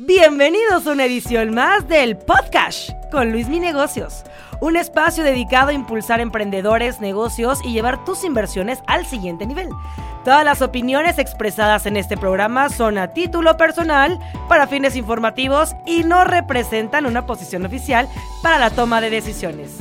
Bienvenidos a una edición más del Podcast con Luis Mi Negocios, un espacio dedicado a impulsar emprendedores, negocios y llevar tus inversiones al siguiente nivel. Todas las opiniones expresadas en este programa son a título personal, para fines informativos y no representan una posición oficial para la toma de decisiones.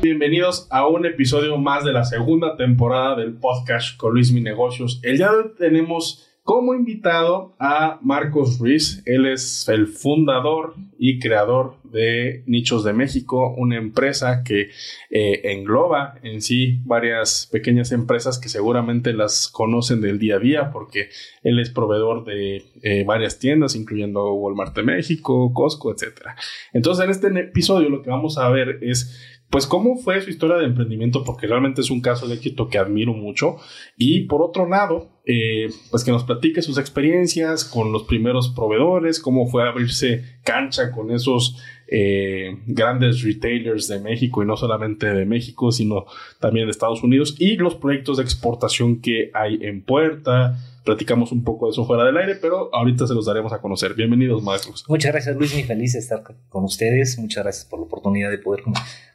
Bienvenidos a un episodio más de la segunda temporada del podcast con Luis Mi Negocios. El día de hoy tenemos como invitado a Marcos Ruiz. Él es el fundador y creador de Nichos de México, una empresa que eh, engloba en sí varias pequeñas empresas que seguramente las conocen del día a día porque él es proveedor de eh, varias tiendas, incluyendo Walmart de México, Costco, etc. Entonces, en este episodio lo que vamos a ver es pues cómo fue su historia de emprendimiento, porque realmente es un caso de éxito que admiro mucho. Y por otro lado, eh, pues que nos platique sus experiencias con los primeros proveedores, cómo fue abrirse cancha con esos eh, grandes retailers de México y no solamente de México, sino también de Estados Unidos y los proyectos de exportación que hay en puerta platicamos un poco de eso fuera del aire, pero ahorita se los daremos a conocer. Bienvenidos, Marcos. Muchas gracias, Luis. Muy feliz de estar con ustedes. Muchas gracias por la oportunidad de poder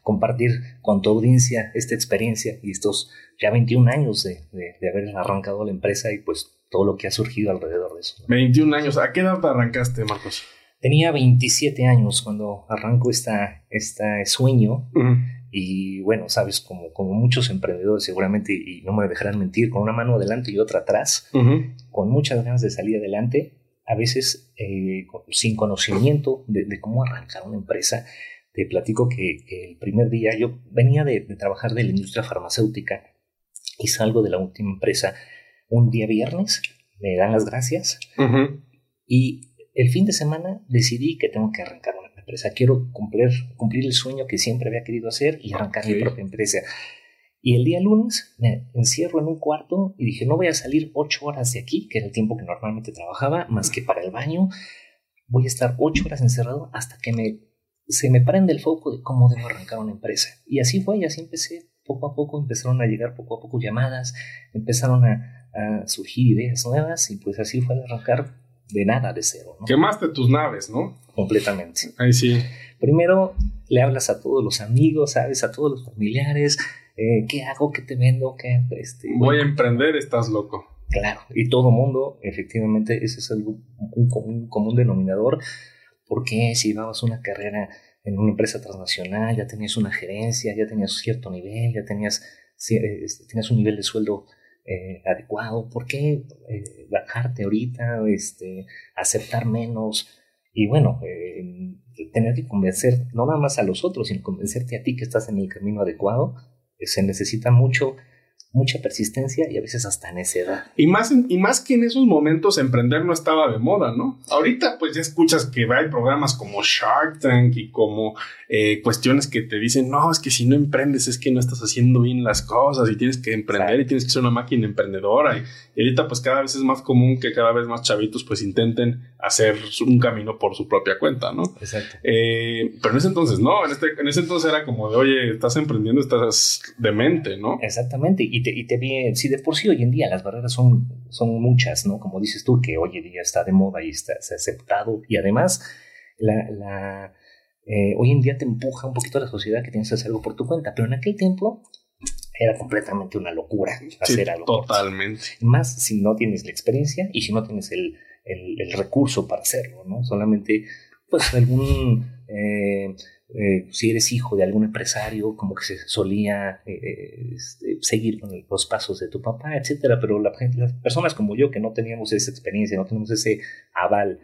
compartir con tu audiencia esta experiencia y estos ya 21 años de, de, haber arrancado la empresa y pues todo lo que ha surgido alrededor de eso. 21 años. ¿A qué edad arrancaste, Marcos? Tenía 27 años cuando arranco esta, este sueño. Y bueno, sabes, como, como muchos emprendedores seguramente, y no me dejarán mentir, con una mano adelante y otra atrás, con muchas ganas de salir adelante, a veces eh, sin conocimiento de, cómo arrancar una empresa. Te platico que, el primer día yo venía de, trabajar de la industria farmacéutica y salgo de la última empresa un día viernes, me dan las gracias y el fin de semana decidí que tengo que arrancar una empresa. Quiero cumplir, cumplir el sueño que siempre había querido hacer y arrancar mi propia empresa. Y el día lunes me encierro en un cuarto y dije, no voy a salir ocho horas de aquí, que era el tiempo que normalmente trabajaba, más que para el baño. Voy a estar ocho horas encerrado hasta que me, se me prende el foco de cómo debo arrancar una empresa. Y así fue, y así empecé. Poco a poco empezaron a llegar poco a poco llamadas, empezaron a, a surgir ideas nuevas y pues así fue arrancar de nada, de cero. ¿no? Quemaste tus naves, ¿no? Completamente. Ahí sí. Primero le hablas a todos los amigos, ¿sabes? A todos los familiares. Eh, ¿Qué hago? ¿Qué te vendo? ¿Qué, este, Voy a emprender, estás loco. Claro, y todo mundo, efectivamente, ese es algo, un, común, común denominador. Porque si llevabas una carrera en una empresa transnacional, ya tenías una gerencia, ya tenías cierto nivel, ya tenías, este, tenías un nivel de sueldo eh, adecuado, ¿por qué eh, bajarte ahorita, este, aceptar menos? Y bueno, eh, tener que convencer no nada más a los otros, sino convencerte a ti que estás en el camino adecuado, se necesita mucho mucha persistencia y a veces hasta necedad. Y más, y más que en esos momentos emprender no estaba de moda, ¿no? Ahorita pues ya escuchas que hay programas como Shark Tank y como eh, cuestiones que te dicen, no, es que si no emprendes es que no estás haciendo bien las cosas y tienes que emprender y tienes que ser una máquina emprendedora. Y, ahorita pues cada vez es más común que cada vez más chavitos pues intenten hacer un camino por su propia cuenta, ¿no? Exacto. Eh, pero en ese entonces no, en, este, en ese entonces era como de, oye, estás emprendiendo, estás demente, ¿no? Exactamente. Y y te vi, si de por sí hoy en día las barreras son, son muchas, ¿no? Como dices tú, que hoy en día está de moda y está, aceptado. Y además, la, la eh, hoy en día te empuja un poquito la sociedad que tienes que hacer algo por tu cuenta. Pero en aquel tiempo era completamente una locura hacer algo. Totalmente. Más si no tienes la experiencia y si no tienes el, el, el recurso para hacerlo, ¿no? Solamente, pues, algún. Eh, eh, si eres hijo de algún empresario, como que se solía eh, eh, este, seguir con los pasos de tu papá, etcétera. Pero la, las personas como yo que no teníamos esa experiencia, no tenemos ese aval,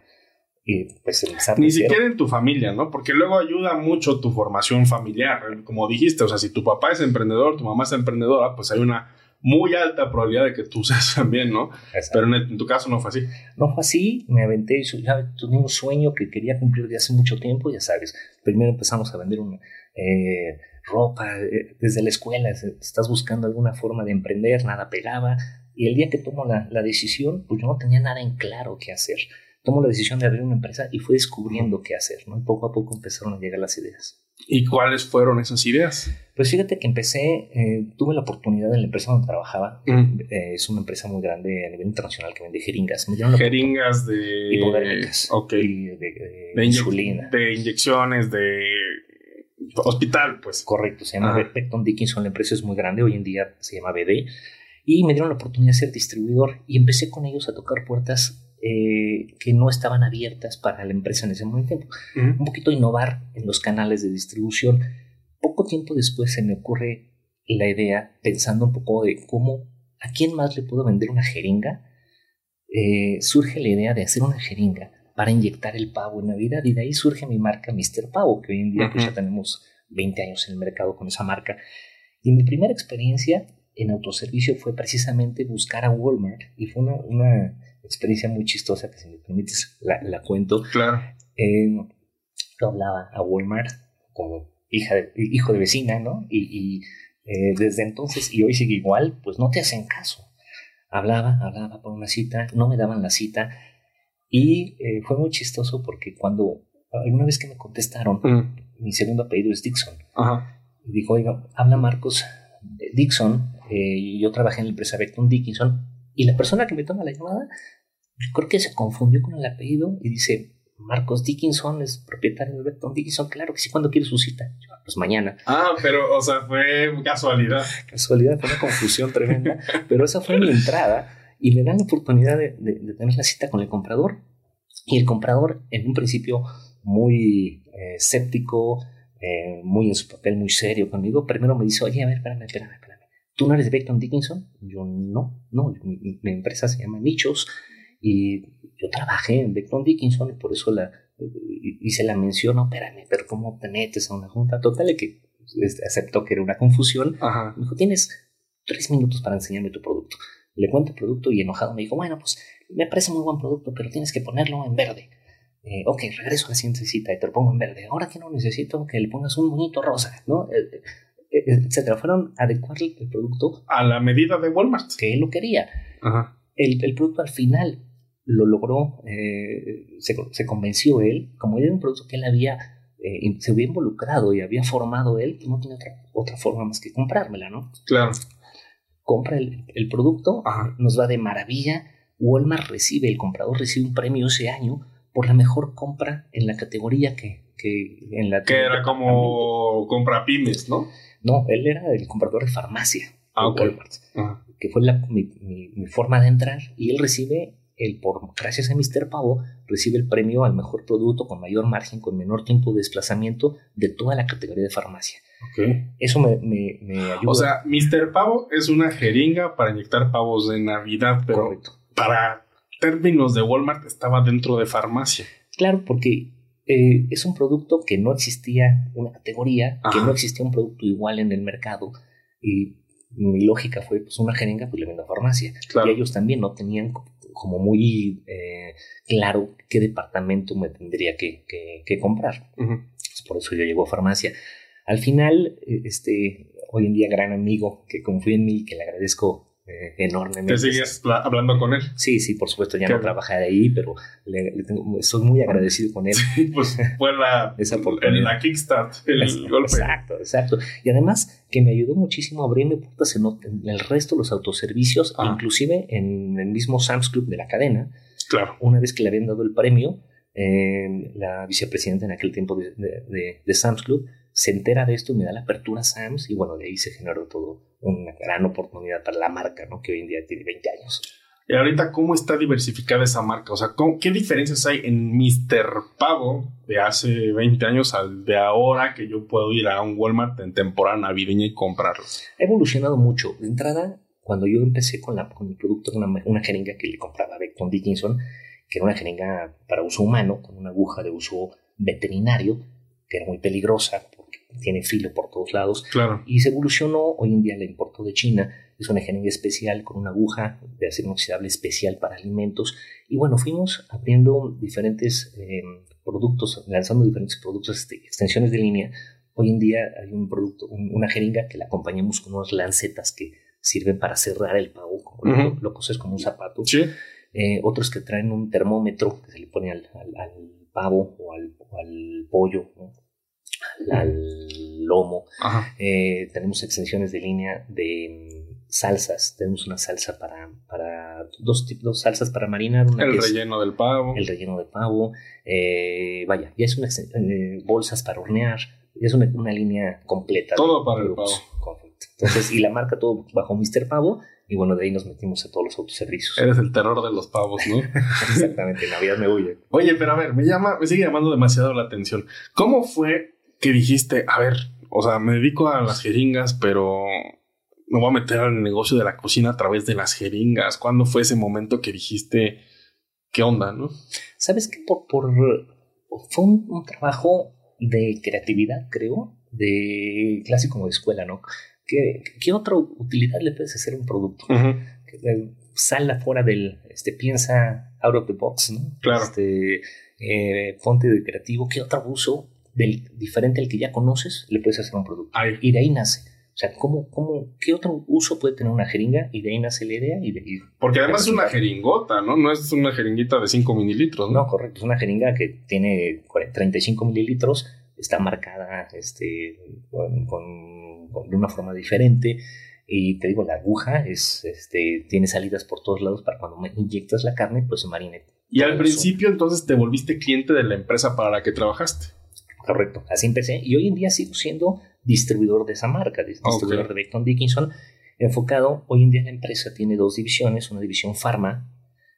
pues Ni siquiera en tu familia, ¿no? Porque luego ayuda mucho tu formación familiar, como dijiste, o sea, si tu papá es emprendedor, tu mamá es emprendedora, pues hay una muy alta probabilidad de que tú seas también, ¿no? Pero en, tu caso no fue así. No fue así, me aventé, ya tuve un sueño que quería cumplir de hace mucho tiempo, ya sabes. Primero empezamos a vender una, eh, ropa, eh, desde la escuela, estás buscando alguna forma de emprender, nada pegaba. Y el día que tomo la, la decisión, pues yo no tenía nada en claro qué hacer. Tomo la decisión de abrir una empresa y fui descubriendo qué hacer, ¿no? Y poco a poco empezaron a llegar las ideas. ¿Y cuáles fueron esas ideas? Pues fíjate que empecé, eh, tuve la oportunidad en la empresa donde trabajaba, mm. eh, es una empresa muy grande a nivel internacional que vende jeringas. jeringas de... Hipodérmicas. Ok. de, de, insulina. De inyecciones, de hospital, pues. Correcto, se llama Beckton Dickinson, la empresa es muy grande, hoy en día se llama BD, y me dieron la oportunidad de ser distribuidor y empecé con ellos a tocar puertas eh, que no estaban abiertas para la empresa en ese momento. Un poquito innovar en los canales de distribución. Poco tiempo después se me ocurre la idea, pensando un poco de cómo, a quién más le puedo vender una jeringa. Eh, surge la idea de hacer una jeringa para inyectar el pavo en Navidad y de ahí surge mi marca Mr. Pavo, que hoy en día pues, ya tenemos 20 años en el mercado con esa marca. Y mi primera experiencia en autoservicio fue precisamente buscar a Walmart y fue una, una experiencia muy chistosa que si me permites la, cuento. Claro. Eh, yo hablaba a Walmart como hija de, hijo de vecina, ¿no? Y, eh, desde entonces, y hoy sigue igual, pues no te hacen caso. Hablaba, hablaba por una cita, no me daban la cita. Y eh, fue muy chistoso porque cuando, alguna vez que me contestaron, mm. mi segundo apellido es Dixon. Ajá. Y dijo, oiga, habla Marcos Dixon, y yo trabajé en la empresa Beckton Dickinson, y la persona que me toma la llamada, creo que se confundió con el apellido y dice, Marcos Dickinson es propietario de Beckton Dickinson, claro que sí, cuando quiere su cita? Pues mañana. Ah, pero, o sea, fue casualidad. Casualidad, fue una confusión tremenda, pero esa fue mi entrada y me dan la oportunidad de, tener la cita con el comprador. Y el comprador, en un principio muy eh, escéptico, eh, muy en su papel, muy serio conmigo, primero me dice, oye, a ver, espérame, espérame ¿tú no eres Beckton Dickinson? Yo no, no, mi, empresa se llama Nichos y yo trabajé en Beckton Dickinson y por eso la hice la mención, no, espérame, pero ¿cómo te metes a una junta? Total, que este, aceptó que era una confusión. Me dijo, tienes tres minutos para enseñarme tu producto. Le cuento el producto y enojado me dijo, bueno, pues me parece muy buen producto, pero tienes que ponerlo en verde. Eh, ok, regreso a la siguiente cita y te lo pongo en verde. Ahora que no necesito que le pongas un bonito rosa, ¿no? Eh, etcétera. Fueron a adecuar el producto a la medida de Walmart. Que él lo quería. El, producto al final lo logró, eh, se, convenció él, como era un producto que él había, eh, se había involucrado y había formado él, no tiene otra, otra forma más que comprármela, ¿no? Claro. Compra el, producto, nos va de maravilla. Walmart recibe, el comprador recibe un premio ese año por la mejor compra en la categoría que, que en la que era como compra pymes, ¿no? No, él era el comprador de farmacia ah, Walmart, que fue mi, forma de entrar. Y él recibe, el por gracias a Mr. Pavo, recibe el premio al mejor producto con mayor margen, con menor tiempo de desplazamiento de toda la categoría de farmacia. Eso me, ayuda. O sea, Mr. Pavo es una jeringa para inyectar pavos de Navidad, pero para términos de Walmart estaba dentro de farmacia. Claro, porque eh, es un producto que no existía una categoría, que no existía un producto igual en el mercado. Y mi lógica fue, pues una jeringa, pues le vendo a farmacia. Y ellos también no tenían como muy eh, claro qué departamento me tendría que, que, comprar. por eso yo llego a farmacia. Al final, e, este, hoy en día gran amigo que confía en mí, que le agradezco eh, enormemente. ¿Te sigues hablando con él? Sí, sí, por supuesto, ya no trabaja de ahí, pero le, tengo, estoy muy agradecido con él. pues fue la, Esa la kickstart, el, golpe. Exacto, exacto. Y además que me ayudó muchísimo a abrirme puertas en, el resto de los autoservicios, ah. inclusive en el mismo Sam's Club de la cadena. Claro. Una vez que le habían dado el premio, eh, la vicepresidenta en aquel tiempo de, de, de Sam's Club se entera de esto y me da la apertura a Sams y bueno, de ahí se generó todo una gran oportunidad para la marca, ¿no? Que hoy en día tiene 20 años. Y ahorita, ¿cómo está diversificada esa marca? O sea, ¿qué diferencias hay en Mr. Pavo de hace 20 años al de ahora que yo puedo ir a un Walmart en temporada navideña y comprarlo? Ha evolucionado mucho. De entrada, cuando yo empecé con, la, con el producto, una, una jeringa que le compraba a Beckton Dickinson, que era una jeringa para uso humano, con una aguja de uso veterinario, que era muy peligrosa tiene filo por todos lados. Claro. Y se evolucionó, hoy en día la importó de China, es una jeringa especial con una aguja de acero inoxidable especial para alimentos. Y bueno, fuimos abriendo diferentes em, productos, lanzando diferentes productos, este, extensiones de línea. Hoy en día hay un producto, una jeringa que la acompañamos con unas lancetas que sirven para cerrar el pavo, como lo, coses como un zapato. Sí. Eh, otros que traen un termómetro que se le pone al, pavo o al, pollo, al, lomo. Eh, tenemos extensiones de línea de salsas. Tenemos una salsa para, para dos tipos salsas para marinar. el relleno del pavo. El relleno de pavo. Eh, vaya, ya es una eh, bolsas para hornear. Ya es una, una línea completa. Todo para el pavo. Correcto. Entonces, y la marca todo bajo Mr. Pavo. Y bueno, de ahí nos metimos a todos los autoservicios. Eres el terror de los pavos, ¿no? Exactamente, Navidad me huye. Oye, pero a ver, me llama, me sigue llamando demasiado la atención. ¿Cómo fue que dijiste, a ver, o sea, me dedico a las jeringas, pero me voy a meter al negocio de la cocina a través de las jeringas? ¿Cuándo fue ese momento que dijiste, qué onda, no? Sabes que por, por fue un, trabajo de creatividad, creo, de clásico de escuela, ¿no? ¿Qué, ¿Qué, otra utilidad le puedes hacer a un producto? Sal afuera del, este, piensa out of the box, ¿no? Claro. Este, eh, ponte de creativo, ¿qué otro uso del, diferente al que ya conoces le puedes hacer un producto? Y de ahí nace. O sea, ¿cómo, cómo, ¿qué otro uso puede tener una jeringa? Y de ahí nace la idea. Y de, Porque además es una jeringota, ¿no? No es una jeringuita de 5 mililitros, ¿no? No, correcto. Es una jeringa que tiene 35 mililitros, está marcada este, con de una forma diferente. Y te digo, la aguja es, este, tiene salidas por todos lados para cuando inyectas la carne, pues se marine. Y al principio entonces te volviste cliente de la empresa para la que trabajaste. Correcto, así empecé. Y hoy en día sigo siendo distribuidor de esa marca, distribuidor de Beckton Dickinson, enfocado, hoy en día la empresa tiene dos divisiones, una división Pharma,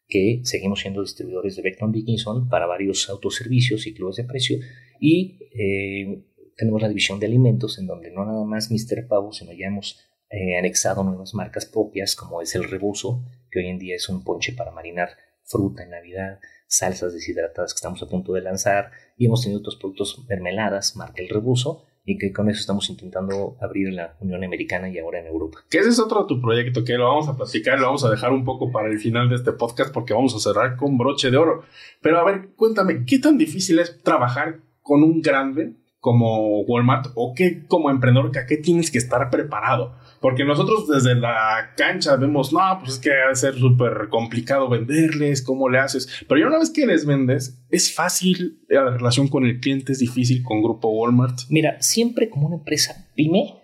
que seguimos siendo distribuidores de Beckton Dickinson para varios autoservicios y clubes de precio, y eh, tenemos la división de alimentos, en donde no nada más Mr. Pavo, sino ya hemos eh, anexado nuevas marcas propias, como es el rebozo, que hoy en día es un ponche para marinar fruta en Navidad, salsas deshidratadas que estamos a punto de lanzar, y hemos tenido otros productos mermeladas, marca el rebozo, y que con eso estamos intentando abrir en la Unión Americana y ahora en Europa. Que ese es otro de tu proyecto, que lo vamos a platicar, lo vamos a dejar un poco para el final de este podcast porque vamos a cerrar con broche de oro. Pero a ver, cuéntame, ¿qué tan difícil es trabajar con un grande como Walmart o qué como emprendedor qué tienes que estar preparado. Porque nosotros desde la cancha vemos, no, pues es que va a ser súper complicado venderles, cómo le haces. Pero ya una vez que les vendes, es fácil, la relación con el cliente es difícil con Grupo Walmart. Mira, siempre como una empresa pyme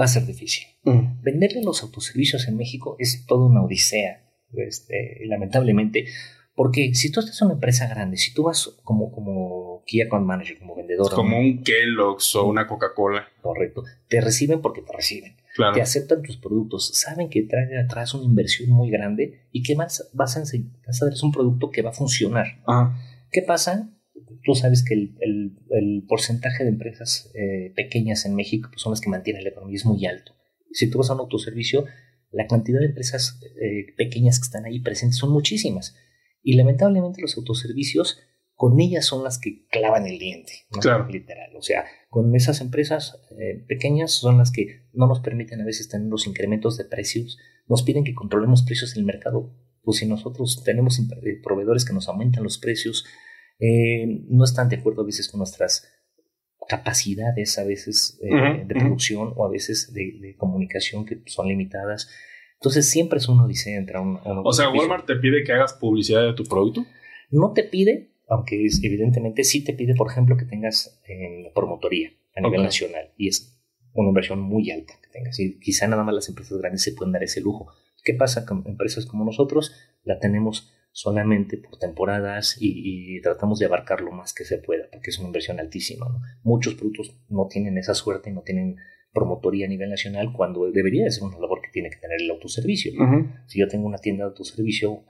va a ser difícil. Mm. Venderle los autoservicios en México es toda una odisea. Este, lamentablemente, porque si tú estás en una empresa grande, si tú vas como, como Key Account Manager, como vendedor. Como un Kellogg's o una Coca-Cola. Correcto. Te reciben porque te reciben. Te aceptan tus productos. Saben que trae atrás una inversión muy grande y que vas, vas, a, vas a darles un producto que va a funcionar. ¿Qué pasa? Tú sabes que el, el, porcentaje de empresas eh, pequeñas en México pues, son las que mantienen la economía, es muy alto. Si tú vas a un autoservicio, la cantidad de empresas eh, pequeñas que están ahí presentes son muchísimas. Y lamentablemente los autoservicios con ellas son las que clavan el diente, claro. literal. O sea, con esas empresas eh, pequeñas son las que no nos permiten a veces tener los incrementos de precios, nos piden que controlemos precios en el mercado. Pues si nosotros tenemos eh, proveedores que nos aumentan los precios, eh, no están de acuerdo a veces con nuestras capacidades a veces de producción o a veces de, comunicación que son limitadas. Entonces siempre es una odisea entrar a un, O sea, Walmart te pide que hagas publicidad de tu producto. No te pide, aunque evidentemente sí te pide, por ejemplo, que tengas en promotoría a nivel nacional. Y es una inversión muy alta que tengas. Y quizá nada más las empresas grandes se pueden dar ese lujo. ¿Qué pasa con empresas como nosotros? La tenemos solamente por temporadas y, tratamos de abarcar lo más que se pueda, porque es una inversión altísima. Muchos productos no tienen esa suerte, no tienen promotoría a nivel nacional cuando debería de ser una labor que tiene que tener el autoservicio. Si yo tengo una tienda de autoservicio,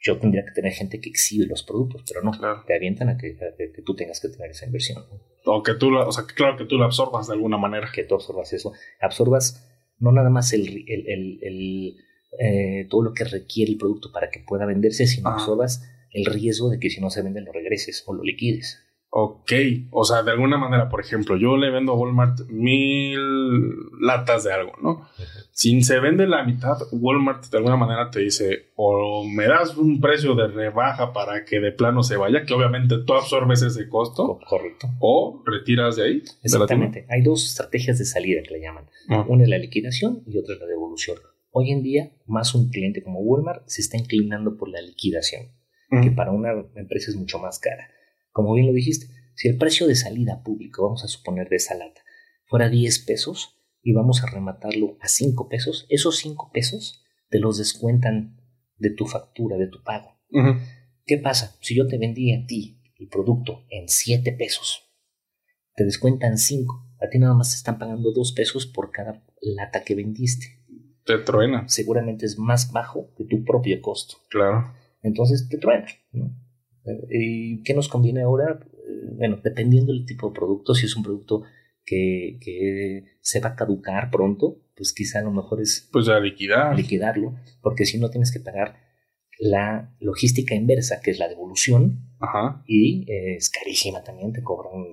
yo tendría que tener gente que exhibe los productos, pero no, te avientan a que, tú tengas que tener esa inversión. O que tú, la, o sea, claro que tú la absorbas de alguna manera. Que tú absorbas eso. Absorbas no nada más el, el, eh, todo lo que requiere el producto para que pueda venderse, sino absorbas el riesgo de que si no se vende lo regreses o lo liquides. Ok, o sea, de alguna manera, por ejemplo, yo le vendo a Walmart mil latas de algo, ¿no? Si se vende la mitad, Walmart de alguna manera te dice, o me das un precio de rebaja para que de plano se vaya, que obviamente tú absorbes ese costo. Correcto. O retiras de ahí. Exactamente. Hay dos estrategias de salida que le llaman. Ah. Una es la liquidación y otra es la devolución. Hoy en día, más un cliente como Walmart se está inclinando por la liquidación, que para una empresa es mucho más cara como bien lo dijiste, Si el precio de salida público, vamos a suponer de esa lata, fuera 10 pesos y vamos a rematarlo a 5 pesos, esos 5 pesos te los descuentan de tu factura, de tu pago. ¿Qué pasa? Si yo te vendí a ti el producto en 7 pesos, te descuentan 5, a ti nada más te están pagando 2 pesos por cada lata que vendiste. Te truena. Seguramente es más bajo que tu propio costo. Claro. Entonces te truena. ¿Y qué nos conviene ahora? Bueno, dependiendo del tipo de producto, si es un producto que, que, se va a caducar pronto, pues quizá a lo mejor es... Pues a liquidar. Liquidarlo, porque si no tienes que pagar la logística inversa, que es la devolución, Ajá. y eh, es carísima también, te cobran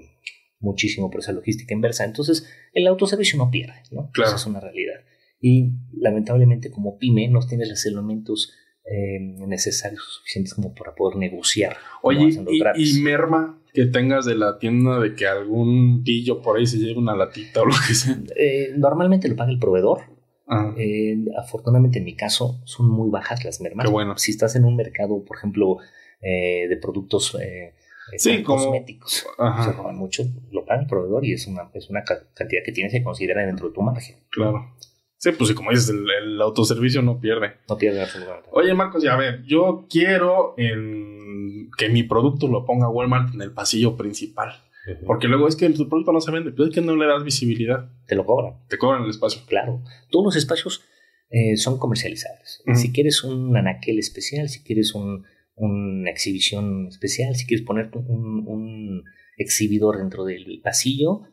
muchísimo por esa logística inversa. Entonces, el autoservicio no pierde, ¿no? Claro. Esa es una realidad. Y lamentablemente, como pyme, no tienes los elementos eh, necesarios o suficientes como para poder negociar. Oye, y, y, merma que tengas de la tienda de que algún pillo por ahí se lleve una latita o lo que sea. Eh, normalmente lo paga el proveedor. Eh, afortunadamente en mi caso son muy bajas las mermas. Qué bueno. Si estás en un mercado, por ejemplo, eh, de productos sí, cosméticos, se roban mucho, lo paga el proveedor y es una, es una cantidad que tienes que considerar dentro de tu margen. Claro. Sí, pues como dices, el, el, autoservicio no pierde. No pierde absolutamente. Oye, Marcos, ya a ver, yo quiero en que mi producto lo ponga Walmart en el pasillo principal. Uh -huh. Porque luego es que tu producto no se vende, pero es que no le das visibilidad. Te lo cobran. Te cobran el espacio. Claro. Todos los espacios eh, son comercializables. Uh -huh. Si quieres un anaquel especial, si quieres un, una exhibición especial, si quieres poner un, un exhibidor dentro del pasillo,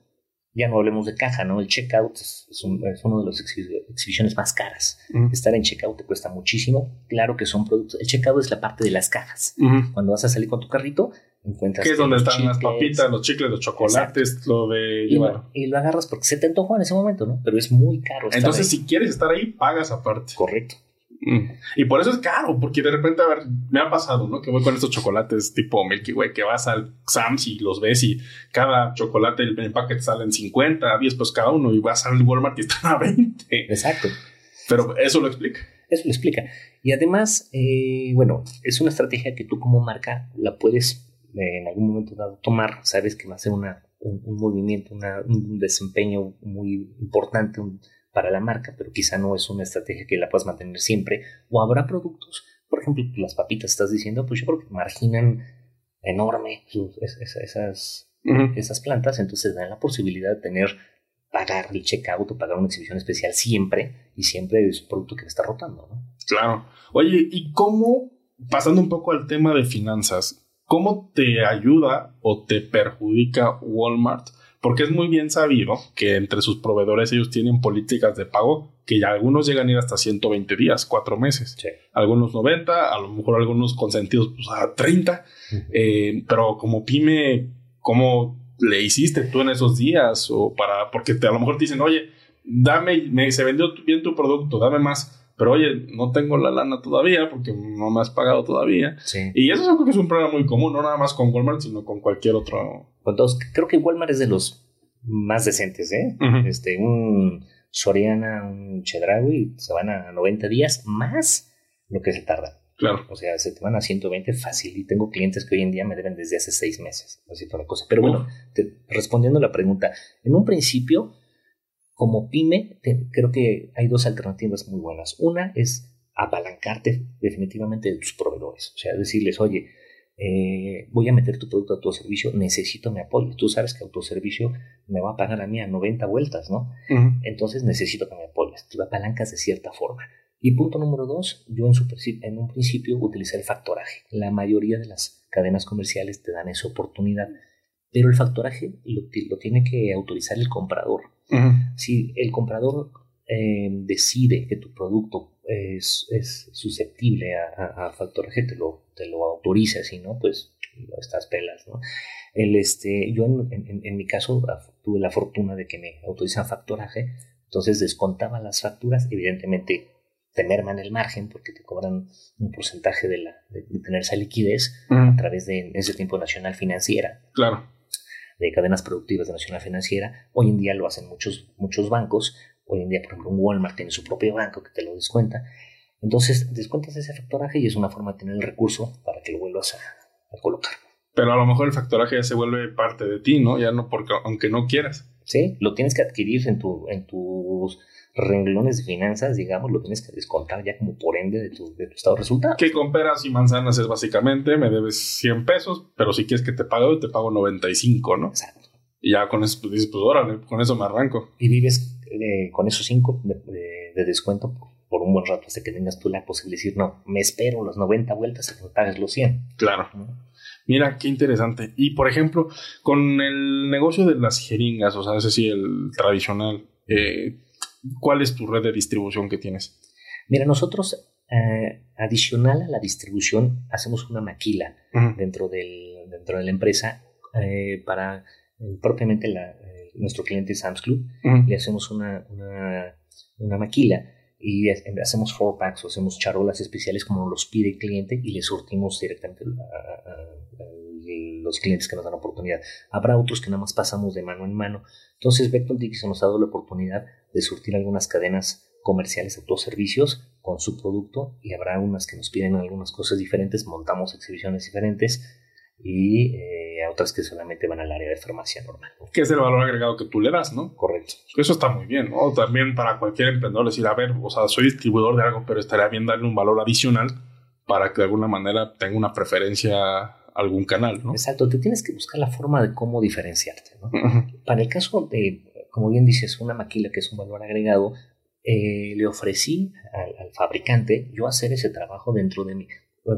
ya no hablemos de caja, ¿no? El checkout es, es, un, es uno de las exhibiciones más caras. Uh -huh. Estar en checkout te cuesta muchísimo. Claro que son productos. El checkout es la parte de las cajas. Uh -huh. Cuando vas a salir con tu carrito, encuentras. Que es donde están chicles, las papitas, los chicles, los chocolates, Exacto. lo de y Lo, y lo agarras porque se te antojó en ese momento, ¿no? Pero es muy caro. Entonces, ahí. si quieres estar ahí, pagas aparte. Correcto. Y por eso es caro, porque de repente, a ver, me ha pasado, ¿no? Que voy con estos chocolates tipo Milky Way, que vas al Sam's y los ves y cada chocolate, el, el paquete sale en 50, 10 pues cada uno, y vas al Walmart y están a 20. Exacto. Pero eso lo explica. Eso lo explica. Y además, eh, bueno, es una estrategia que tú como marca la puedes eh, en algún momento dado tomar, sabes que va a ser una, un, un movimiento, una, un desempeño muy importante, un, para la marca, pero quizá no es una estrategia que la puedas mantener siempre. O habrá productos, por ejemplo, las papitas estás diciendo, pues yo creo que marginan enorme sus, esas, esas, uh -huh. esas plantas, entonces dan la posibilidad de tener, pagar el checkout o pagar una exhibición especial siempre, y siempre es un producto que está rotando, ¿no? Claro. Oye, ¿y cómo, pasando un poco al tema de finanzas, cómo te ayuda o te perjudica Walmart? Porque es muy bien sabido que entre sus proveedores ellos tienen políticas de pago que ya algunos llegan a ir hasta 120 días, 4 meses. Sí. Algunos 90, a lo mejor algunos consentidos pues, a 30. Uh -huh. eh, pero como pyme, ¿cómo le hiciste tú en esos días? O para, porque te, a lo mejor te dicen, oye, dame, me, se vendió bien tu producto, dame más. Pero oye, no tengo la lana todavía porque no me has pagado todavía. Sí. Y eso yo creo que es un problema muy común, no nada más con Walmart, sino con cualquier otro. Con todos. Creo que Walmart es de los más decentes, ¿eh? Uh -huh. Este, un Soriana, un Chedraui, se van a 90 días más lo que se tarda. Claro. O sea, se te van a 120 fácil. Y tengo clientes que hoy en día me deben desde hace seis meses. Así toda la cosa. Pero bueno, te, respondiendo a la pregunta, en un principio como pyme, te, creo que hay dos alternativas muy buenas. Una es apalancarte definitivamente de tus proveedores. O sea, decirles, oye, eh, voy a meter tu producto a tu servicio, necesito mi apoyo. Tú sabes que autoservicio me va a pagar a mí a 90 vueltas, ¿no? Uh -huh. Entonces necesito que me apoyes. Tú apalancas de cierta forma. Y punto número dos, yo en, su, en un principio utilicé el factoraje. La mayoría de las cadenas comerciales te dan esa oportunidad, pero el factoraje lo, lo tiene que autorizar el comprador. Uh -huh. Si el comprador eh, decide que tu producto es, es susceptible a, a, a, factoraje, te lo, te lo autoriza, si no, pues estás pelas, ¿no? El, este, yo en, en, en mi caso tuve la fortuna de que me autorizan factoraje, entonces descontaba las facturas, evidentemente te merman el margen porque te cobran un porcentaje de, la, de, de tener esa liquidez uh -huh. a través de ese tiempo Nacional Financiera. Claro. De cadenas productivas de Nacional Financiera. Hoy en día lo hacen muchos, muchos bancos. Hoy en día, por ejemplo, un Walmart tiene su propio banco que te lo descuenta. Entonces, descuentas ese factoraje y es una forma de tener el recurso para que lo vuelvas a, a colocar. Pero a lo mejor el factoraje ya se vuelve parte de ti, ¿no? Ya no porque aunque no quieras. Sí, lo tienes que adquirir en tu en tus renglones de finanzas, digamos, lo tienes que descontar ya como por ende de tu, de tu estado de resultados. Que con peras y manzanas es básicamente, me debes 100 pesos, pero si quieres que te pague, te pago 95, ¿no? Exacto. Y ya con eso, pues dices, pues órale, con eso me arranco. Y vives eh, con esos 5 de, de, de, descuento por, por, un buen rato hasta que tengas tú la posibilidad de decir, no, me espero las 90 vueltas a que me pagues los 100. Claro. Mira, qué interesante. Y por ejemplo, con el negocio de las jeringas, o sea, ese sí, el tradicional, eh, ¿cuál es tu red de distribución que tienes? Mira, nosotros, eh, adicional a la distribución, hacemos una maquila uh -huh. dentro, del, dentro de la empresa eh, para propiamente la, nuestro cliente Sam's Club. Uh -huh. Le hacemos una, una, una maquila y hacemos four packs o hacemos charolas especiales como nos los pide el cliente y le surtimos directamente a, a, a, los clientes que nos dan oportunidad. Habrá otros que nada más pasamos de mano en mano. Entonces, Vector Dixon nos ha dado la oportunidad de surtir algunas cadenas comerciales, autoservicios con su producto y habrá unas que nos piden algunas cosas diferentes, montamos exhibiciones diferentes y eh, otras que solamente van al área de farmacia normal. Que es el valor agregado que tú le das, ¿no? Correcto. Eso está muy bien, ¿no? También para cualquier emprendedor decir, a ver, o sea, soy distribuidor de algo, pero estaría bien darle un valor adicional para que de alguna manera tenga una preferencia algún canal, ¿no? Exacto, te tienes que buscar la forma de cómo diferenciarte, ¿no? Uh -huh. Para el caso de, como bien dices, una maquila que es un valor agregado, eh, le ofrecí al, al, fabricante yo hacer ese trabajo dentro de mí,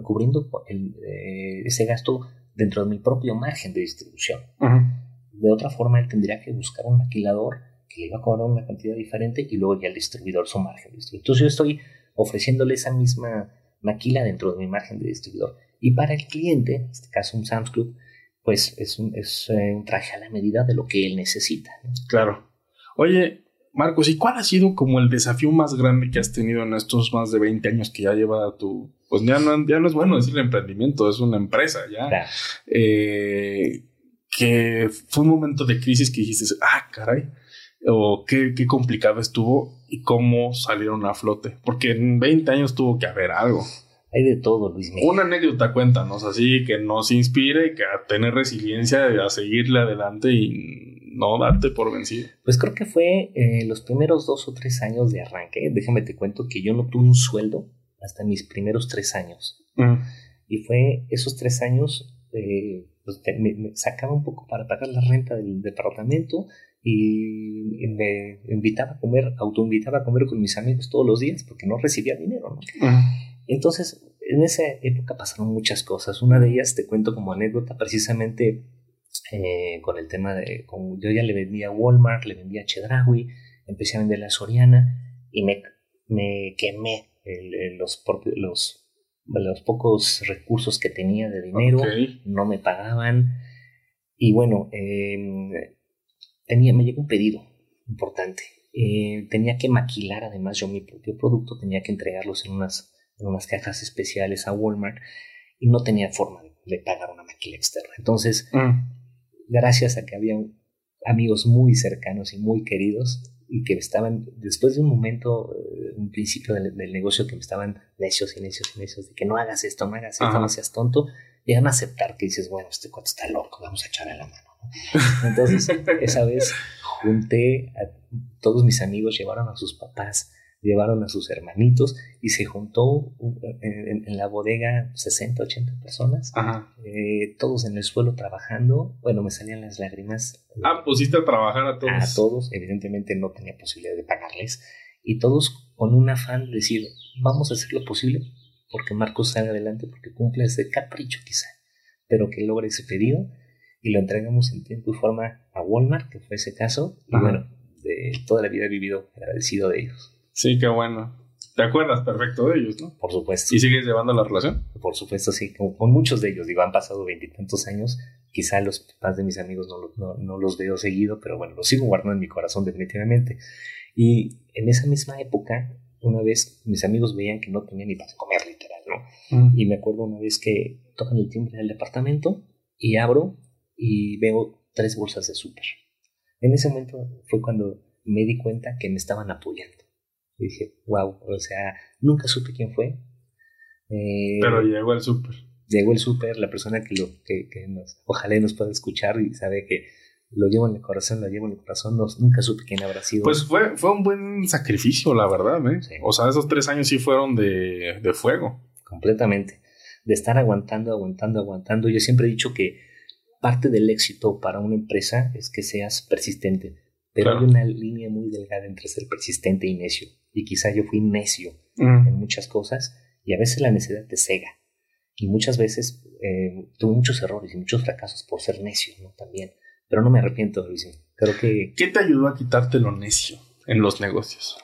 cubriendo el, eh, ese gasto dentro de mi propio margen de distribución. Uh -huh. De otra forma, él tendría que buscar un maquilador que le iba a cobrar una cantidad diferente y luego ya el distribuidor su margen de distribución. Entonces yo estoy ofreciéndole esa misma maquila dentro de mi margen de distribuidor. Y para el cliente, en este caso un Sam's Club, pues es un, es eh, un traje a la medida de lo que él necesita. ¿no? Claro. Oye, Marcos, ¿y cuál ha sido como el desafío más grande que has tenido en estos más de 20 años que ya lleva tu... Pues ya no, ya no es bueno decir emprendimiento, es una empresa ya. Claro. Eh, que fue un momento de crisis que dijiste, ah, caray, o qué, qué complicado estuvo y cómo salieron a flote. Porque en 20 años tuvo que haber algo. Hay de todo, Luis Miguel. Una anécdota, cuéntanos, así que nos inspire, que a tener resiliencia, a seguirle adelante y no darte por vencido. Pues creo que fue eh, los primeros dos o tres años de arranque. Déjame te cuento que yo no tuve un sueldo hasta mis primeros tres años. Mm. Y fue esos tres años, eh, pues me, me, sacaba un poco para pagar la renta del departamento y me invitaba a comer, autoinvitaba a comer con mis amigos todos los días porque no recibía dinero, ¿no? Mm. Entonces, en esa época pasaron muchas cosas. Una de ellas te cuento como anécdota precisamente eh, con el tema de, yo ya le vendía a Walmart, le vendía a Chedraui, empecé a vender a Soriana y me, me quemé el, el, los, los, los pocos recursos que tenía de dinero, okay. no me pagaban y bueno, eh, tenía, me llegó un pedido importante. Eh, tenía que maquilar además yo mi propio producto, tenía que entregarlos en unas en unas cajas especiales a Walmart y no tenía forma de, de pagar una maquila externa. Entonces, mm. Gracias a que había amigos muy cercanos y muy queridos y que estaban, después de un momento, eh, un principio del, del, negocio que me estaban necios y necios y necios de que no hagas esto, no hagas esto, Ajá. no seas tonto, llegan a aceptar que dices, bueno, este cuate está loco, vamos a echarle la mano. ¿no? Entonces, esa vez junté a todos mis amigos, llevaron a sus papás, llevaron a sus hermanitos y se juntó en, en la bodega 60, 80 personas, eh, todos en el suelo trabajando. Bueno, me salían las lágrimas. Ah, pusiste a trabajar a todos. A todos, evidentemente no tenía posibilidad de pagarles. Y todos con un afán de decir, vamos a hacer lo posible porque Marcos salga adelante, porque cumple ese capricho quizá, pero que logre ese pedido y lo entregamos en tiempo y forma a Walmart, que fue ese caso. Y bueno, de toda la vida he vivido agradecido de ellos. Sí, qué bueno. ¿Te acuerdas perfecto de ellos, no? Por supuesto. ¿Y sigues llevando la relación? Por supuesto, sí. Con, con muchos de ellos, digo, han pasado veintitantos años. Quizá los papás de mis amigos no, no, no, los veo seguido, pero bueno, los sigo guardando en mi corazón definitivamente. Y en esa misma época, una vez mis amigos veían que no tenía ni para comer, literal, ¿no? Mm. Y me acuerdo una vez que tocan el timbre del departamento y abro y veo tres bolsas de súper. En ese momento fue cuando me di cuenta que me estaban apoyando. Y dije, wow, o sea, nunca supe quién fue. Eh, Pero llegó el súper. llegó el súper, la persona que lo que, que nos, ojalá nos pueda escuchar y sabe que lo llevo en el corazón, lo llevo en el corazón, no, nunca supe quién habrá sido. Pues fue, fue un buen sacrificio, la verdad, ¿eh? O sea, esos tres años sí fueron de, de fuego. Completamente. De estar aguantando, aguantando, aguantando. Yo siempre he dicho que parte del éxito para una empresa es que seas persistente. Pero hay una línea muy delgada entre ser persistente y necio. Y quizá yo fui necio en muchas cosas y a veces la necesidad te cega. Y muchas veces eh, tuve muchos errores y muchos fracasos por ser necio, ¿no? También. Pero no me arrepiento, Luis. Creo que... ¿Qué te ayudó a quitarte lo necio en los negocios?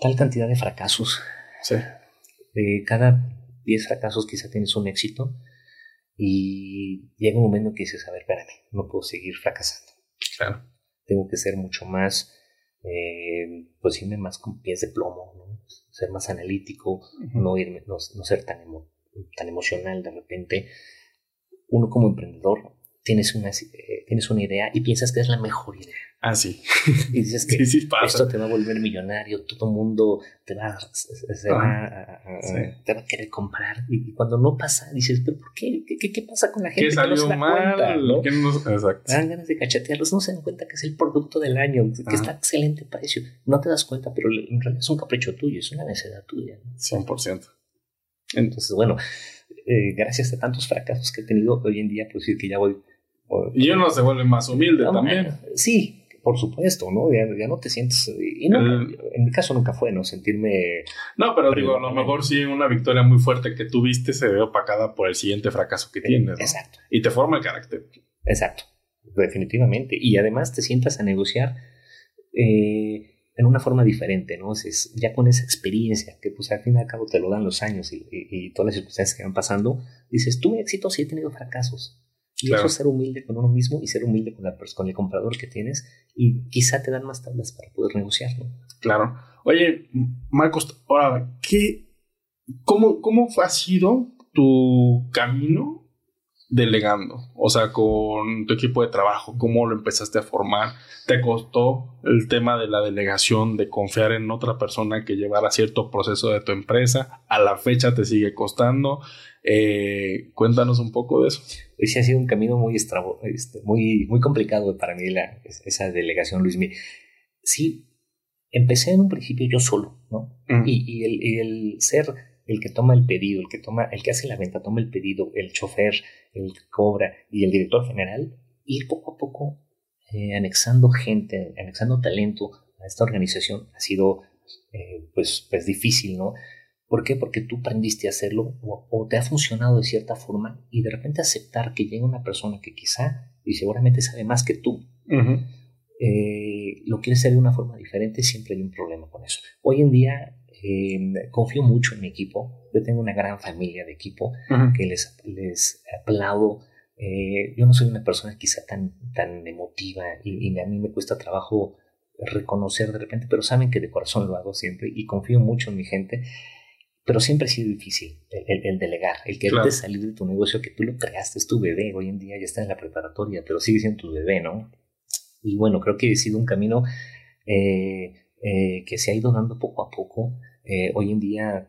Tal cantidad de fracasos. Sí. De cada 10 fracasos quizá tienes un éxito y llega un momento que dices, a ver, espérame, no puedo seguir fracasando. Claro. Tengo que ser mucho más, eh, pues irme más con pies de plomo, ¿no? ser más analítico, no, irme, no, ser tan, tan emocional de repente. Uno como emprendedor tienes una, eh, tienes una idea y piensas que es la mejor idea. Ah, sí. Y dices que esto te va a volver millonario, todo el mundo te va, se va, a, te va a querer comprar. Y cuando no pasa, dices, ¿pero por qué? ¿Qué, qué pasa con la gente? ¿Qué salió que no se mal? Cuenta, ¿no? no? Exacto. Dan ganas de cachetearlos, no se dan cuenta que es el producto del año, que está a excelente precio. No te das cuenta, pero en realidad es un capricho tuyo, es una necesidad tuya. 100%. Entonces, bueno, eh, gracias a tantos fracasos que he tenido, hoy en día puedo decir que ya voy y uno se vuelve más humilde también. Sí, por supuesto, ¿no? Ya, no te sientes. Y no, en mi caso nunca fue, ¿no? Sentirme. No, pero digo, a lo mejor sí una victoria muy fuerte que tuviste se ve opacada por el siguiente fracaso que tienes. Exacto. Y te forma el carácter. Exacto, definitivamente. Y además te sientas a negociar eh, en una forma diferente, ¿no? Es, ya con esa experiencia, que pues al fin y al cabo te lo dan los años y, y todas las circunstancias que van pasando, dices, tuve éxito, sí he tenido fracasos y eso es ser humilde con uno mismo y ser humilde con, la, con el comprador que tienes y quizá te dan más tablas para poder negociar, ¿no? Claro. Oye, Marcos, ahora, ¿qué, cómo, ¿cómo ha sido tu camino delegando? O sea, con tu equipo de trabajo, ¿cómo lo empezaste a formar? ¿Te costó el tema de la delegación, de confiar en otra persona que llevara cierto proceso de tu empresa? ¿A la fecha te sigue costando? Eh, cuéntanos un poco de eso. Ese ha sido un camino muy, este, muy, muy complicado para mí, la, esa delegación, Luis. Sí, empecé en un principio yo solo, ¿no? Y, el, el, ser el que toma el pedido, el que, toma, el que hace la venta, toma el pedido, el chofer, el que cobra y el director general, ir poco a poco eh, anexando gente, anexando talento a esta organización ha sido eh, pues, pues difícil, ¿no? ¿Por qué? Porque tú aprendiste a hacerlo o, te ha funcionado de cierta forma y de repente aceptar que llega una persona que quizá y seguramente sabe más que tú, eh, lo quieres hacer de una forma diferente, siempre hay un problema con eso. Hoy en día em, confío mucho en mi equipo, yo tengo una gran familia de equipo que les, les aplaudo. Eh, yo no soy una persona quizá tan, tan emotiva y, y a mí me cuesta trabajo reconocer de repente, pero saben que de corazón lo hago siempre y confío mucho en mi gente pero siempre ha sido difícil el, delegar, el querer salir de tu negocio que tú lo creaste, es tu bebé, hoy en día ya está en la preparatoria, pero sigue siendo tu bebé, ¿no? Y bueno, creo que he sido un camino eh, eh, que se ha ido dando poco a poco. Eh, hoy en día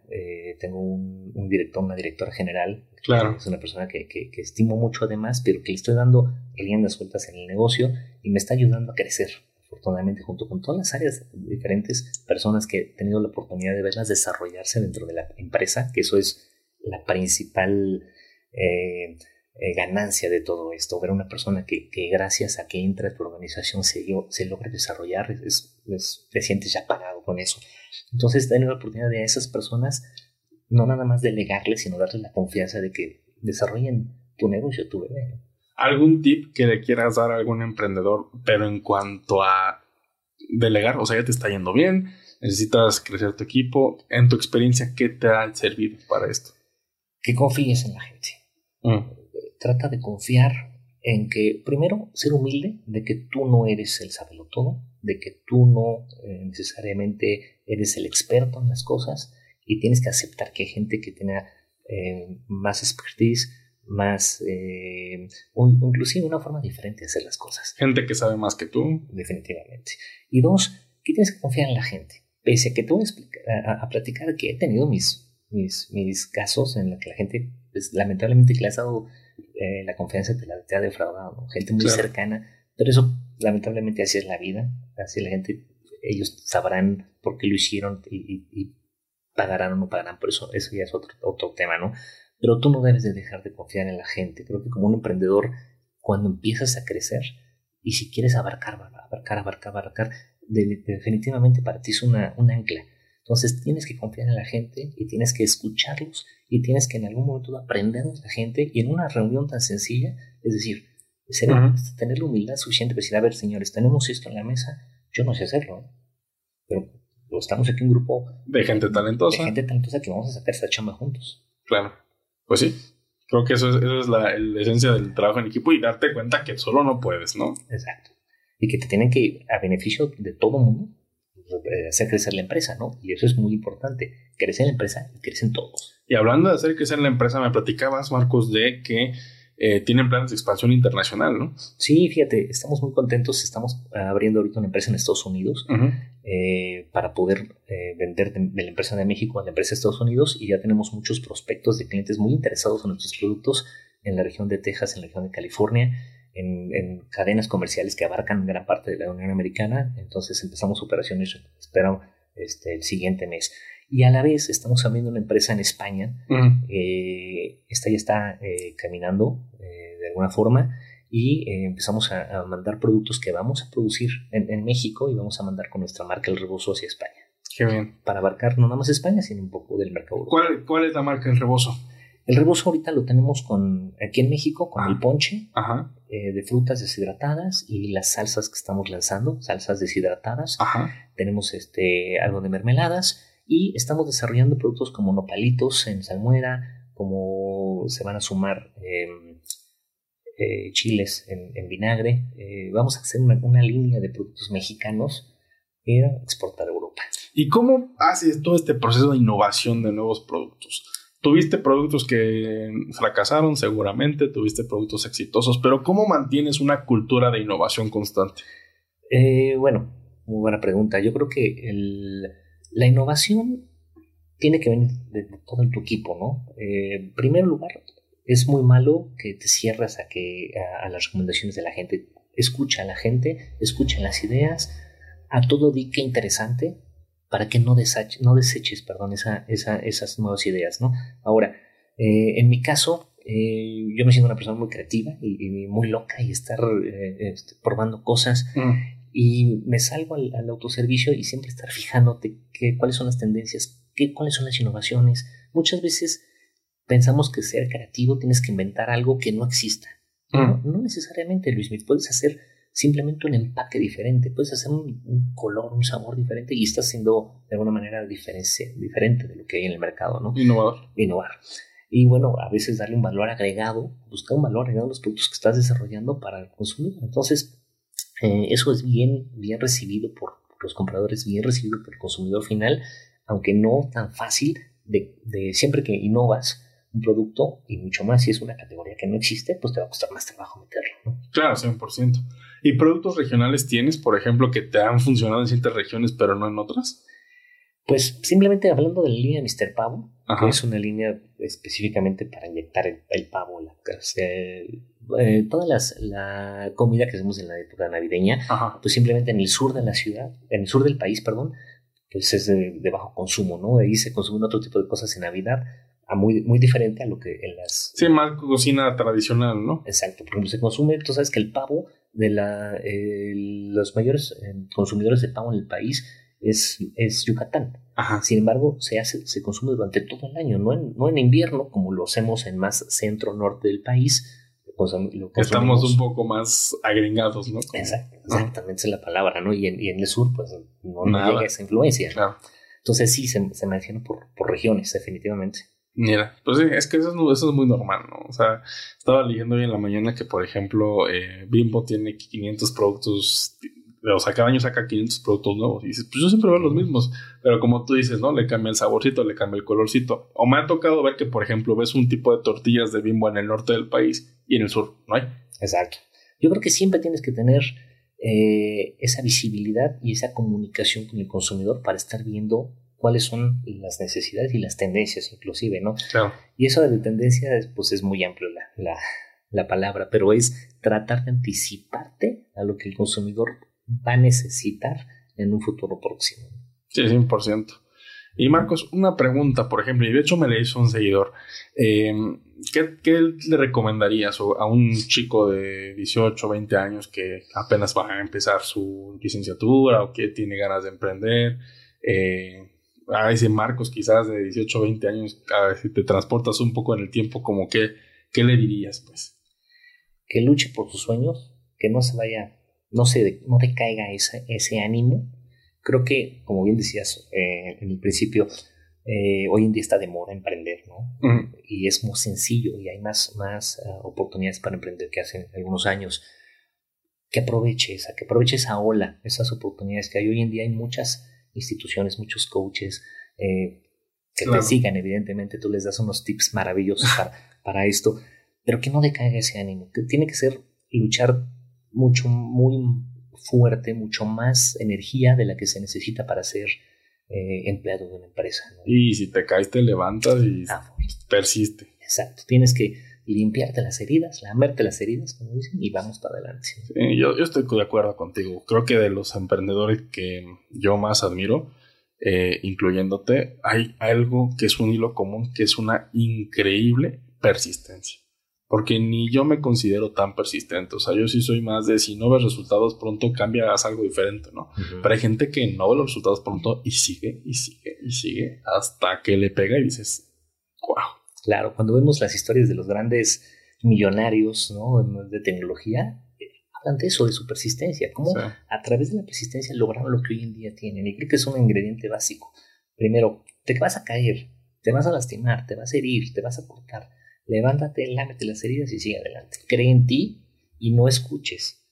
tengo un, director, una directora general, claro. es una persona que, que, que, estimo mucho además, pero que le estoy dando riendas sueltas en el negocio y me está ayudando a crecer afortunadamente junto con todas las áreas diferentes personas que he tenido la oportunidad de verlas desarrollarse dentro de la empresa, que eso es la principal eh, eh, ganancia de todo esto, ver una persona que, gracias a que entra en tu organización se, se logra desarrollar, es, te sientes ya pagado con eso. Entonces, tener la oportunidad de a esas personas no nada más delegarles, sino darles la confianza de que desarrollen tu negocio, tu bebé algún tip que le quieras dar a algún emprendedor, pero en cuanto a delegar, o sea, ya te está yendo bien, necesitas crecer tu equipo, en tu experiencia, ¿qué te ha servido para esto? Que confíes en la gente. Mm. Trata de confiar en que, primero, ser humilde de que tú no eres el sabelo todo, de que tú no eh, necesariamente eres el experto en las cosas y tienes que aceptar que hay gente que tenga eh, más expertise, más, eh, inclusive una forma diferente de hacer las cosas. Gente que sabe más que tú. Definitivamente. Y dos, que tienes que confiar en la gente. Pese a que te voy a, a, platicar que he tenido mis, mis, mis casos en los que la gente, pues, lamentablemente, que le has dado eh, la confianza te la te ha defraudado, gente muy cercana, pero eso, lamentablemente, así es la vida, así la gente, ellos sabrán por qué lo hicieron y, pagarán o no pagarán, por eso, eso ya es otro, otro tema, ¿no? Pero tú no debes de dejar de confiar en la gente. Creo que como un emprendedor, cuando empiezas a crecer y si quieres abarcar, abarcar, abarcar, abarcar, definitivamente para ti es una, un ancla. Entonces tienes que confiar en la gente y tienes que escucharlos y tienes que en algún momento aprender de la gente y en una reunión tan sencilla, es decir, tener la humildad suficiente para decir, a ver señores, tenemos esto en la mesa, yo no sé hacerlo, ¿eh? pero estamos aquí un grupo de gente talentosa. De gente talentosa que vamos a sacar esta chamba juntos. Claro, pues sí, creo que eso es, es la, la esencia del trabajo en equipo y darte cuenta que solo no puedes, ¿no? Exacto y que te tienen que, a beneficio de todo mundo, hacer crecer la empresa, ¿no? Y eso es muy importante. Crece la empresa y crecen todos. Y hablando de hacer crecer la empresa, me platicabas, Marcos, de que eh, tienen planes de expansión internacional, ¿no? Sí, fíjate, estamos muy contentos. Estamos abriendo ahorita una empresa en Estados Unidos eh, para poder vender de, la empresa de México a la empresa de Estados Unidos y ya tenemos muchos prospectos de clientes muy interesados en nuestros productos en la región de Texas, en la región de California en, cadenas comerciales que abarcan gran parte de la Unión Americana. Entonces empezamos operaciones, espero, este, el siguiente mes. Y a la vez estamos abriendo una empresa en España. Eh, esta ya está eh, caminando eh, de alguna forma y empezamos a, mandar productos que vamos a producir en, México y vamos a mandar con nuestra marca El Rebozo hacia España. Qué bien. Para abarcar no nada más España, sino un poco del mercado. ¿Cuál, ¿Cuál es la marca El Rebozo? El rebozo ahorita lo tenemos con aquí en México con el ponche eh, de frutas deshidratadas y las salsas que estamos lanzando, salsas deshidratadas. Tenemos este algo de mermeladas y estamos desarrollando productos como nopalitos en salmuera, como se van a sumar em, eh, chiles en, vinagre. Eh, vamos a hacer una, una, línea de productos mexicanos para exportar a Europa. ¿Y cómo haces todo este proceso de innovación de nuevos productos? Tuviste productos que fracasaron seguramente, tuviste productos exitosos, pero ¿cómo mantienes una cultura de innovación constante? Eh, bueno, muy buena pregunta. Yo creo que la innovación tiene que venir de, todo tu equipo, ¿no? En primer lugar, es muy malo que te cierres a, que, a, las recomendaciones de la gente. Escucha a la gente, escucha las ideas, a todo di que interesante, para que no, no deseches perdón, esa, esas nuevas ideas. ¿no? Ahora, eh, en mi caso, eh, yo me siento una persona muy creativa y, muy loca y estar eh, este, probando cosas. Mm. Y me salgo al, autoservicio y siempre estar fijándote qué, cuáles son las tendencias, qué, cuáles son las innovaciones. Muchas veces pensamos que ser creativo tienes que inventar algo que no exista. Mm. No, no, necesariamente, Luis, puedes hacer simplemente un empaque diferente, puedes hacer un, color, un sabor diferente y estás siendo de alguna manera diferente de lo que hay en el mercado, ¿no? Innovar. Innovar. Y bueno, a veces darle un valor agregado, buscar un valor agregado en los productos que estás desarrollando para el consumidor. Entonces, eh, eso es bien, bien recibido por, los compradores, bien recibido por el consumidor final, aunque no tan fácil de, de siempre que innovas, un producto y mucho más si es una categoría que no existe, pues te va a costar más trabajo meterlo. ¿no? Claro, 100%. ¿Y productos regionales tienes, por ejemplo, que te han funcionado en ciertas regiones pero no en otras? Pues simplemente hablando de la línea Mr. Pavo, que es una línea específicamente para inyectar el, pavo, la, eh, toda las, la comida que hacemos en la época navideña, pues simplemente en el sur de la ciudad, en el sur del país, perdón, pues es de, de bajo consumo, ¿no? Ahí se consumen otro tipo de cosas en Navidad, muy, muy diferente a lo que en las... Sí, más cocina tradicional, ¿no? Exacto, por ejemplo, se consume, tú sabes que el pavo de la, eh, los mayores eh, consumidores de pavo en el país es, es Yucatán. Ajá. Sin embargo, se hace, se consume durante todo el año, no en, no en invierno, como lo hacemos en más centro-norte del país. Estamos un poco más agringados, ¿no? Exactamente es la palabra, ¿no? Y en, y en el sur, pues no, llega esa influencia. Claro. Entonces sí, se, se menciona por, por regiones, definitivamente. Mira, pues sí, es que eso es, muy normal, ¿no? O sea, estaba leyendo hoy en la mañana que, por ejemplo, eh, Bimbo tiene 500 productos, o sea, cada año saca 500 productos nuevos. Y dices, pues yo siempre veo los mismos, pero como tú dices, ¿no? Le cambia el saborcito, le cambia el colorcito. O me ha tocado ver que, por ejemplo, ves un tipo de tortillas de Bimbo en el norte del país y en el sur no hay. Exacto. Yo creo que siempre tienes que tener eh, esa visibilidad y esa comunicación con el consumidor para estar viendo cuáles son las necesidades y las tendencias inclusive, ¿no? Claro. Y eso de tendencia, pues es muy amplio la, la, la palabra, pero es tratar de anticiparte a lo que el consumidor va a necesitar en un futuro próximo. Sí, 100%. Y Marcos, una pregunta, por ejemplo, y de hecho me le hizo un seguidor. Eh, ¿qué, ¿qué, le recomendarías a un chico de 18, 20 años que apenas va a empezar su licenciatura o que tiene ganas de emprender? Eh, a ese Marcos quizás de 18, 20 años, a ver si te transportas un poco en el tiempo, como que, ¿qué le dirías? Pues? Que luche por sus sueños, que no se vaya, no se no decaiga ese, ese ánimo. Creo que, como bien decías eh, en el principio, eh, hoy en día está de moda emprender, ¿no? Y es muy sencillo y hay más, más uh, oportunidades para emprender que hace algunos años. Que aproveche esa, que aproveche esa ola, esas oportunidades que hay. Hoy en día hay muchas instituciones, muchos coaches eh, que claro. te sigan, evidentemente. Tú les das unos tips maravillosos para, para esto, pero que no decaiga ese ánimo. Que tiene que ser luchar mucho, muy fuerte, mucho más energía de la que se necesita para ser eh, empleado de una empresa. ¿no? Y si te caes, te levantas y ah, persiste. Exacto. Tienes que limpiarte las heridas, lamerte las heridas, como dicen, y vamos para adelante. Sí, yo, yo, estoy de acuerdo contigo. Creo que de los emprendedores que yo más admiro, eh, incluyéndote, hay algo que es un hilo común, que es una increíble persistencia. Porque ni yo me considero tan persistente. O sea, yo sí soy más de si no ves resultados pronto, cambia, haz algo diferente, ¿no? Uh -huh. Pero hay gente que no ve los resultados pronto y sigue, y sigue, y sigue, hasta que le pega y dices, wow. Claro, cuando vemos las historias de los grandes millonarios ¿no? de tecnología, hablan de eso, de su persistencia, cómo sí. a través de la persistencia lograron lo que hoy en día tienen. Y creo que es un ingrediente básico. Primero, te vas a caer, te vas a lastimar, te vas a herir, te vas a cortar. Levántate, lámete las heridas y sigue adelante. Cree en ti y no escuches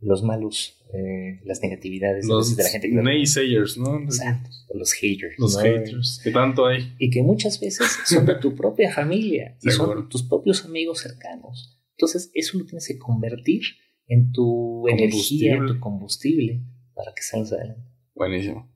los malos, eh, las negatividades los de la gente. Que naysayers, ¿no? Exacto, los haters. Los ¿no? haters, que tanto hay. Y que muchas veces son de tu propia familia y son tus propios amigos cercanos. Entonces, eso lo tienes que convertir en tu energía, en tu combustible para que salgas adelante. Buenísimo.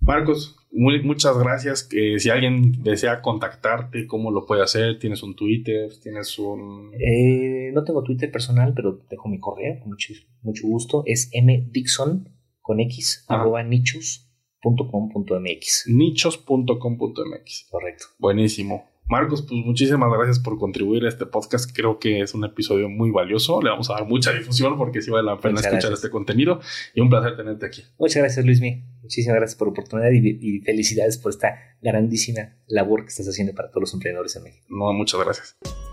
Marcos, muy, muchas gracias. Que si alguien desea contactarte, ¿cómo lo puede hacer? ¿Tienes un Twitter? ¿Tienes un...? Eh, no tengo Twitter personal, pero dejo mi correo con mucho, mucho gusto. Es mdixon con x Ajá. arroba nichos.com.mx. Nichos.com.mx. Correcto. Buenísimo. Marcos, pues muchísimas gracias por contribuir a este podcast. Creo que es un episodio muy valioso. Le vamos a dar mucha difusión porque sí vale la pena Muchas escuchar gracias. este contenido. Y un placer tenerte aquí. Muchas gracias, Luismi. Muchísimas gracias por la oportunidad y, y felicidades por esta grandísima labor que estás haciendo para todos los emprendedores en México. No, muchas gracias.